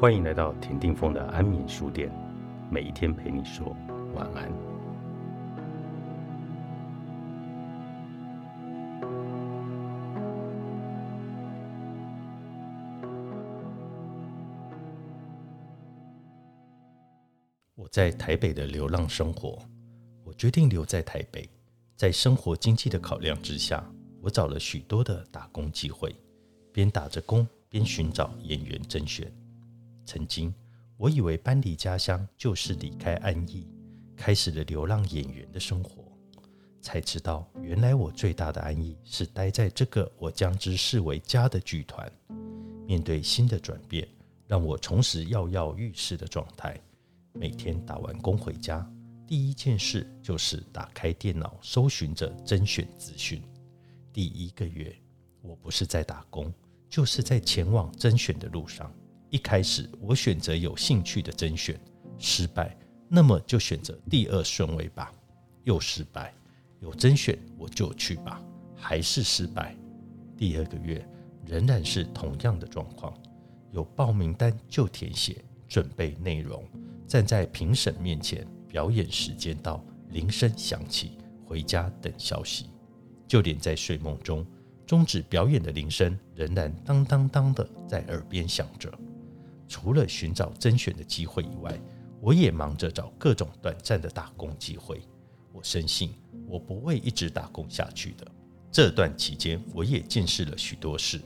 欢迎来到田定峰的安眠书店，每一天陪你说晚安。我在台北的流浪生活，我决定留在台北。在生活经济的考量之下，我找了许多的打工机会，边打着工边寻找演员甄选。曾经，我以为搬离家乡就是离开安逸，开始了流浪演员的生活。才知道，原来我最大的安逸是待在这个我将之视为家的剧团。面对新的转变，让我重拾跃跃欲试的状态。每天打完工回家，第一件事就是打开电脑，搜寻着甄选资讯。第一个月，我不是在打工，就是在前往甄选的路上。一开始我选择有兴趣的甄选，失败，那么就选择第二顺位吧。又失败，有甄选我就去吧，还是失败。第二个月仍然是同样的状况，有报名单就填写，准备内容，站在评审面前，表演时间到，铃声响起，回家等消息。就连在睡梦中，终止表演的铃声仍然当当当的在耳边响着。除了寻找甄选的机会以外，我也忙着找各种短暂的打工机会。我深信我不会一直打工下去的。这段期间，我也见识了许多事，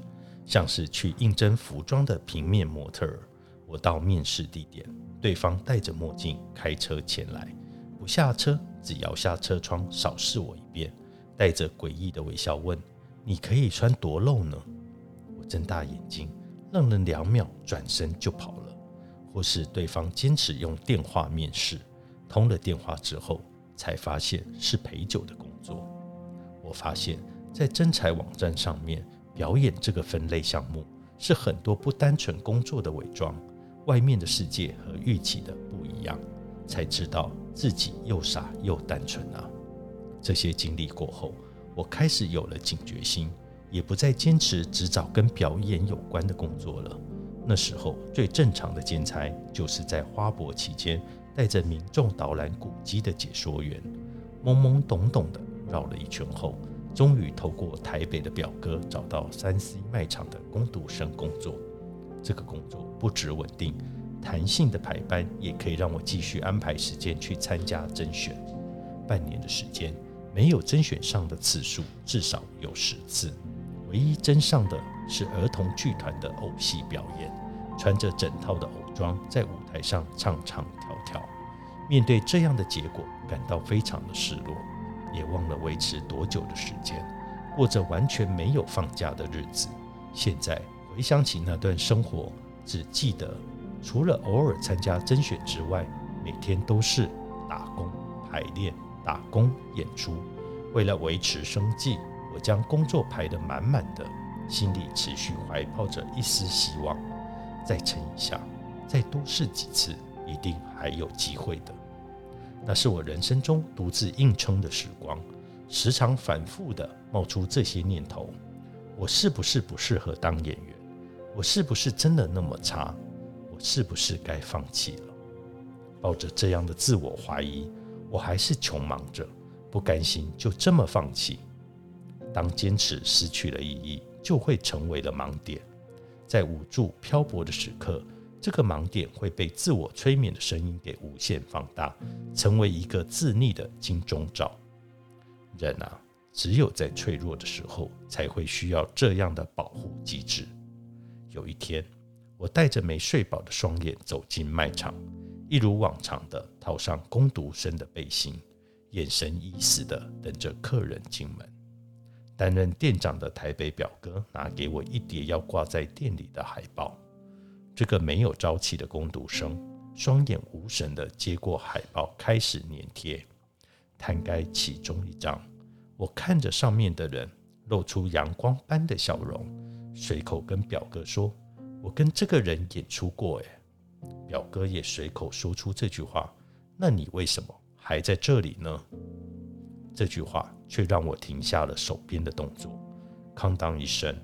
像是去应征服装的平面模特儿。我到面试地点，对方戴着墨镜开车前来，不下车，只摇下车窗扫视我一遍，带着诡异的微笑问：“你可以穿多露呢？”我睁大眼睛。愣了两秒，转身就跑了。或是对方坚持用电话面试，通了电话之后，才发现是陪酒的工作。我发现，在真才网站上面表演这个分类项目，是很多不单纯工作的伪装。外面的世界和预期的不一样，才知道自己又傻又单纯啊！这些经历过后，我开始有了警觉心。也不再坚持只找跟表演有关的工作了。那时候最正常的兼差，就是在花博期间带着民众导览古迹的解说员，懵懵懂懂的绕了一圈后，终于透过台北的表哥找到三 C 卖场的工读生工作。这个工作不止稳定，弹性的排班也可以让我继续安排时间去参加甄选。半年的时间，没有甄选上的次数至少有十次。唯一真上的是儿童剧团的偶戏表演，穿着整套的偶装在舞台上唱唱跳跳。面对这样的结果，感到非常的失落，也忘了维持多久的时间，过着完全没有放假的日子。现在回想起那段生活，只记得除了偶尔参加甄选之外，每天都是打工排练、打工演出，为了维持生计。我将工作排得满满的，心里持续怀抱着一丝希望，再撑一下，再多试几次，一定还有机会的。那是我人生中独自硬撑的时光，时常反复的冒出这些念头：我是不是不适合当演员？我是不是真的那么差？我是不是该放弃了？抱着这样的自我怀疑，我还是穷忙着，不甘心就这么放弃。当坚持失去了意义，就会成为了盲点。在无助漂泊的时刻，这个盲点会被自我催眠的声音给无限放大，成为一个自溺的金钟罩。人啊，只有在脆弱的时候，才会需要这样的保护机制。有一天，我带着没睡饱的双眼走进卖场，一如往常的套上工读生的背心，眼神已死的等着客人进门。担任店长的台北表哥拿给我一叠要挂在店里的海报。这个没有朝气的工读生，双眼无神的接过海报，开始粘贴。摊开其中一张，我看着上面的人，露出阳光般的笑容，随口跟表哥说：“我跟这个人演出过。”诶，表哥也随口说出这句话：“那你为什么还在这里呢？”这句话却让我停下了手边的动作。哐当一声，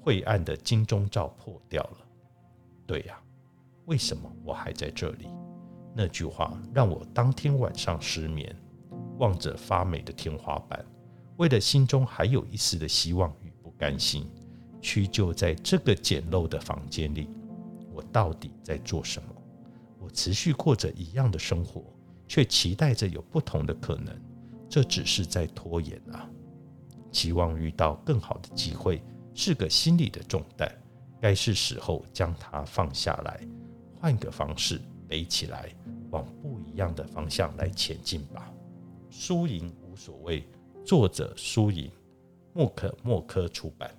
晦暗的金钟罩破掉了。对呀，为什么我还在这里？那句话让我当天晚上失眠，望着发霉的天花板，为了心中还有一丝的希望与不甘心，屈就在这个简陋的房间里。我到底在做什么？我持续过着一样的生活，却期待着有不同的可能。这只是在拖延啊！期望遇到更好的机会，是个心理的重担。该是时候将它放下来，换个方式背起来，往不一样的方向来前进吧。输赢无所谓。作者：输赢，木可墨科出版。